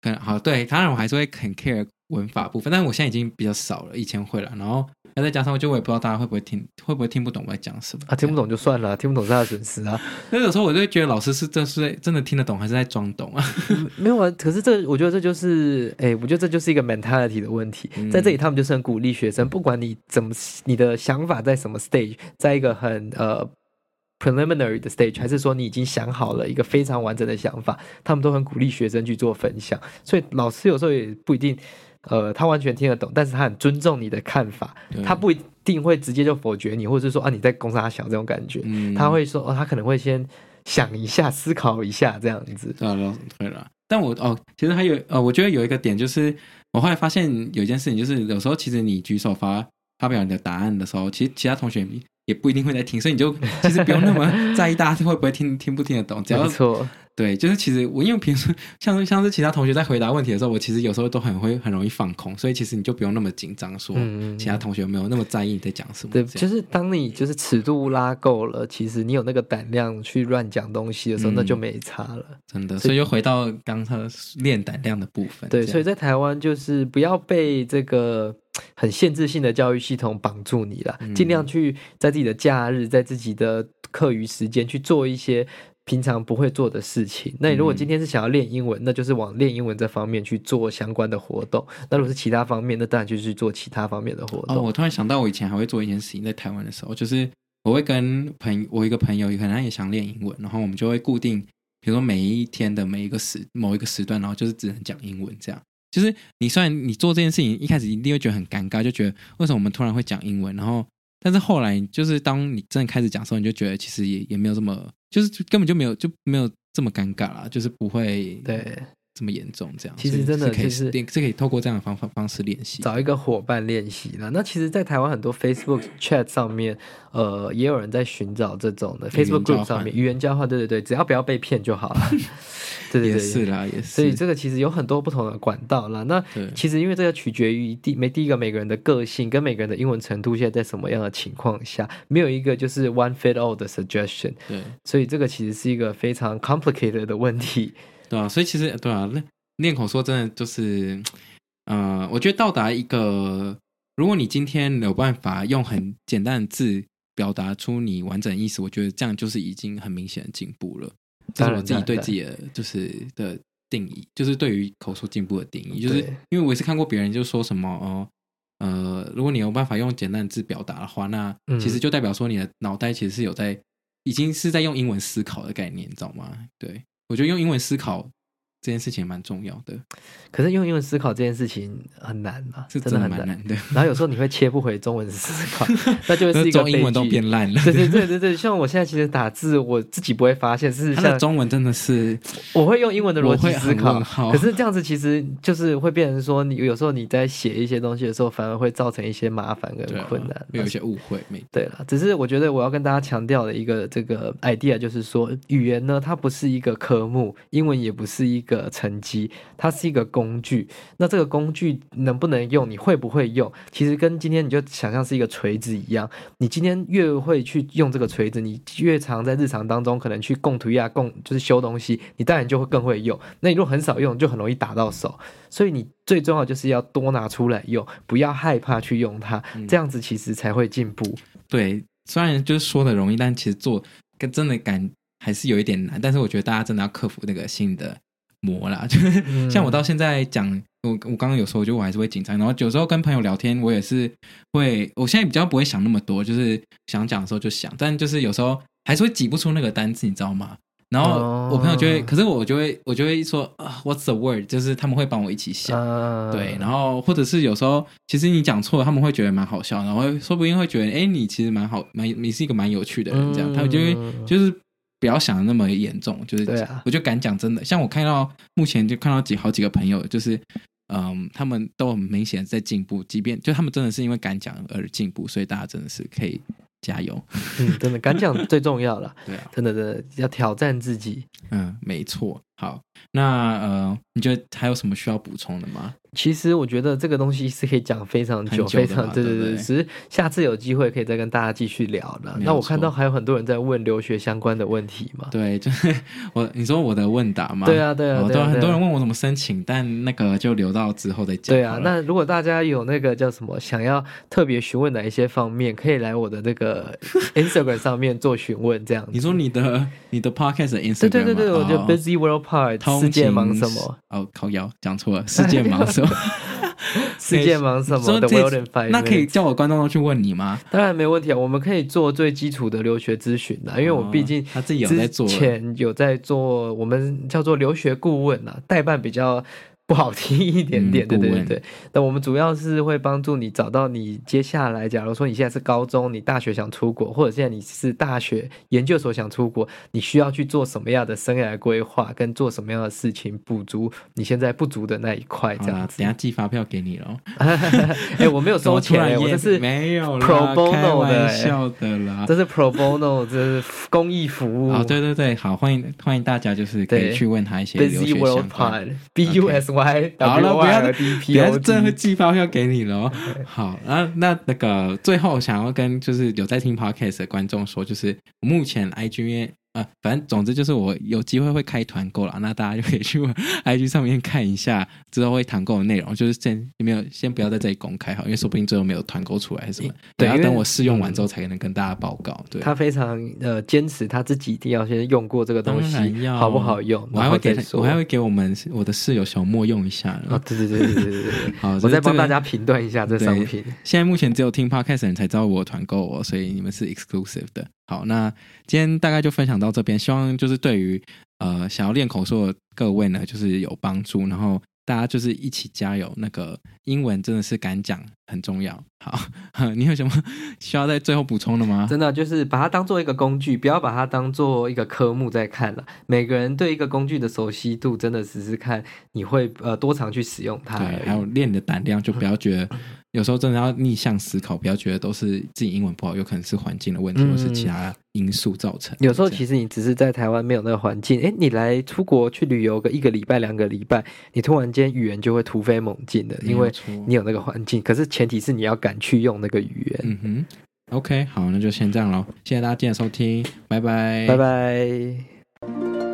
可能好对，当然我还是会很 care。文法部分，但是我现在已经比较少了，以前会了。然后那再加上，就我也不知道大家会不会听，会不会听不懂我在讲什么啊？听不懂就算了，听不懂是他的损失啊。那有时候我就会觉得老师是真是真的听得懂，还是在装懂啊？没有啊，可是这我觉得这就是，哎，我觉得这就是一个 mentality 的问题。嗯、在这里，他们就是很鼓励学生，不管你怎么，你的想法在什么 stage，在一个很呃 preliminary 的 stage，还是说你已经想好了一个非常完整的想法，他们都很鼓励学生去做分享。所以老师有时候也不一定。呃，他完全听得懂，但是他很尊重你的看法，他不一定会直接就否决你，或者是说啊你在攻他小这种感觉，嗯、他会说哦，他可能会先想一下，思考一下这样子。对了，对了，但我哦，其实还有呃，我觉得有一个点就是，我后来发现有一件事情，就是有时候其实你举手发发表你的答案的时候，其实其他同学也不一定会在听，所以你就其实不用那么 在意大家会不会听听不听得懂，只要错。对，就是其实我因为平时 像像是其他同学在回答问题的时候，我其实有时候都很会很容易放空，所以其实你就不用那么紧张，说其他同学没有那么在意你在讲什么。对，就是当你就是尺度拉够了，其实你有那个胆量去乱讲东西的时候，嗯、那就没差了。真的，所以又回到刚才练胆量的部分。对，所以在台湾就是不要被这个很限制性的教育系统绑住你了，尽量去在自己的假日，在自己的课余时间去做一些。平常不会做的事情，那你如果今天是想要练英文，嗯、那就是往练英文这方面去做相关的活动。那如果是其他方面，那当然就是去做其他方面的活动。哦，我突然想到，我以前还会做一件事情，在台湾的时候，就是我会跟朋我一个朋友，可能他也想练英文，然后我们就会固定，比如说每一天的每一个时某一个时段，然后就是只能讲英文这样。就是你虽然你做这件事情一开始一定会觉得很尴尬，就觉得为什么我们突然会讲英文，然后但是后来就是当你真的开始讲的时候，你就觉得其实也也没有这么。就是根本就没有就没有这么尴尬啦，就是不会对这么严重这样。其实真的可以是是可以透过这样的方法方式练习，找一个伙伴练习啦。那其实，在台湾很多 Facebook Chat 上面，呃，也有人在寻找这种的 Facebook Group 上面语言交换。对对对，只要不要被骗就好了。对对对，是啦，也是。所以这个其实有很多不同的管道啦。那其实因为这个取决于第每第一个每个人的个性跟每个人的英文程度，现在在什么样的情况下，没有一个就是 one fit all 的 suggestion。对，所以这个其实是一个非常 complicated 的问题。对啊，所以其实对啊，练练口说真的就是，呃，我觉得到达一个，如果你今天有办法用很简单的字表达出你完整意思，我觉得这样就是已经很明显的进步了。这是我自己对自己的就是的定义，就是对于口说进步的定义，就是因为我也是看过别人就说什么哦，呃，如果你有办法用简单的字表达的话，那其实就代表说你的脑袋其实是有在，已经是在用英文思考的概念，你知道吗？对，我觉得用英文思考。这件事情蛮重要的，可是用英文思考这件事情很难啊，是真的很难。难的。然后有时候你会切不回中文思考，那就会是一个中英文都变烂了。对对对对对，像我现在其实打字，我自己不会发现是像中文真的是，我会用英文的逻辑思考，可是这样子其实就是会变成说，你有时候你在写一些东西的时候，反而会造成一些麻烦跟困难，有一些误会。对了，只是我觉得我要跟大家强调的一个这个 idea 就是说，语言呢，它不是一个科目，英文也不是一个。个成绩，它是一个工具。那这个工具能不能用，你会不会用，其实跟今天你就想象是一个锤子一样。你今天越会去用这个锤子，你越常在日常当中可能去供图呀、供就是修东西，你当然就会更会用。那你如果很少用，就很容易打到手。所以你最重要就是要多拿出来用，不要害怕去用它，这样子其实才会进步。对，虽然就是说的容易，但其实做跟真的感还是有一点难。但是我觉得大家真的要克服那个心的。磨啦，就是像我到现在讲，我我刚刚有说，就我还是会紧张，然后有时候跟朋友聊天，我也是会，我现在比较不会想那么多，就是想讲的时候就想，但就是有时候还是会挤不出那个单词，你知道吗？然后我朋友就会，可是我就会，我就会说啊，What's the word？就是他们会帮我一起想，对，然后或者是有时候其实你讲错了，他们会觉得蛮好笑，然后说不定会觉得，哎，你其实蛮好，蛮你是一个蛮有趣的人，这样，他们就会就是。不要想的那么严重，就是，啊、我就敢讲真的。像我看到目前就看到几好几个朋友，就是，嗯，他们都很明显在进步，即便就他们真的是因为敢讲而进步，所以大家真的是可以加油。嗯，真的敢讲最重要了。对啊，真的真的要挑战自己。嗯，没错。好，那呃，你觉得还有什么需要补充的吗？其实我觉得这个东西是可以讲非常久，非常对对对，只是下次有机会可以再跟大家继续聊了。那我看到还有很多人在问留学相关的问题嘛？对，就是 我你说我的问答嘛？对啊，对啊，对，很多人问我怎么申请，但那个就留到之后再讲。对啊，那如果大家有那个叫什么，想要特别询问哪一些方面，可以来我的那个 Instagram 上面做询问，这样。你说你的你的 Podcast 的 Instagram？对对对对，我就 Busy World Part，世界忙什么？哦，靠腰讲错了，世界忙什么？世界忙什么的？我有点烦。那可以叫我观众都去问你吗？当然没问题啊，我们可以做最基础的留学咨询的，因为我毕竟他自己有在做，之前有在做，我们叫做留学顾问啊，代办比较。不好听一点点，对对对对。那我们主要是会帮助你找到你接下来，假如说你现在是高中，你大学想出国，或者现在你是大学研究所想出国，你需要去做什么样的生涯规划，跟做什么样的事情补足你现在不足的那一块，这样子。等下寄发票给你喽。哎，我没有收钱，我这是没有 pro bono 的，笑的啦。这是 pro bono，这是公益服务。哦，对对对，好，欢迎欢迎大家，就是可以去问他一些留学相关。B U S Y。好了，不要，不要，这会寄发票给你了。好，那那那个最后想要跟就是有在听 Podcast 的观众说，就是目前 IG。啊，反正总之就是我有机会会开团购了，那大家就可以去 IG 上面看一下之后会团购的内容。就是先没有，先不要在这里公开好，因为说不定最后没有团购出来什么。对，要等我试用完之后才能跟大家报告。对，他非常呃坚持他自己一定要先用过这个东西，好不好用？我还会给我还会给我们我的室友小莫用一下。哦，对对对对对对对。好，我再帮大家评断一下这商品。现在目前只有听 Podcast 的人才知道我团购哦，所以你们是 exclusive 的。好，那今天大概就分享到这边，希望就是对于呃想要练口说的各位呢，就是有帮助，然后大家就是一起加油，那个英文真的是敢讲很重要。好，你有什么需要在最后补充的吗？真的就是把它当做一个工具，不要把它当做一个科目在看了。每个人对一个工具的熟悉度，真的只是看你会呃多常去使用它。对，还有练你的胆量，就不要觉得。有时候真的要逆向思考，不要觉得都是自己英文不好，有可能是环境的问题，或是其他因素造成。有时候其实你只是在台湾没有那个环境，哎，你来出国去旅游个一个礼拜、两个礼拜，你突然间语言就会突飞猛进的，因为你有那个环境。可是前提是你要敢去用那个语言。嗯哼，OK，好，那就先这样喽。谢谢大家今天的收听，拜拜，拜拜。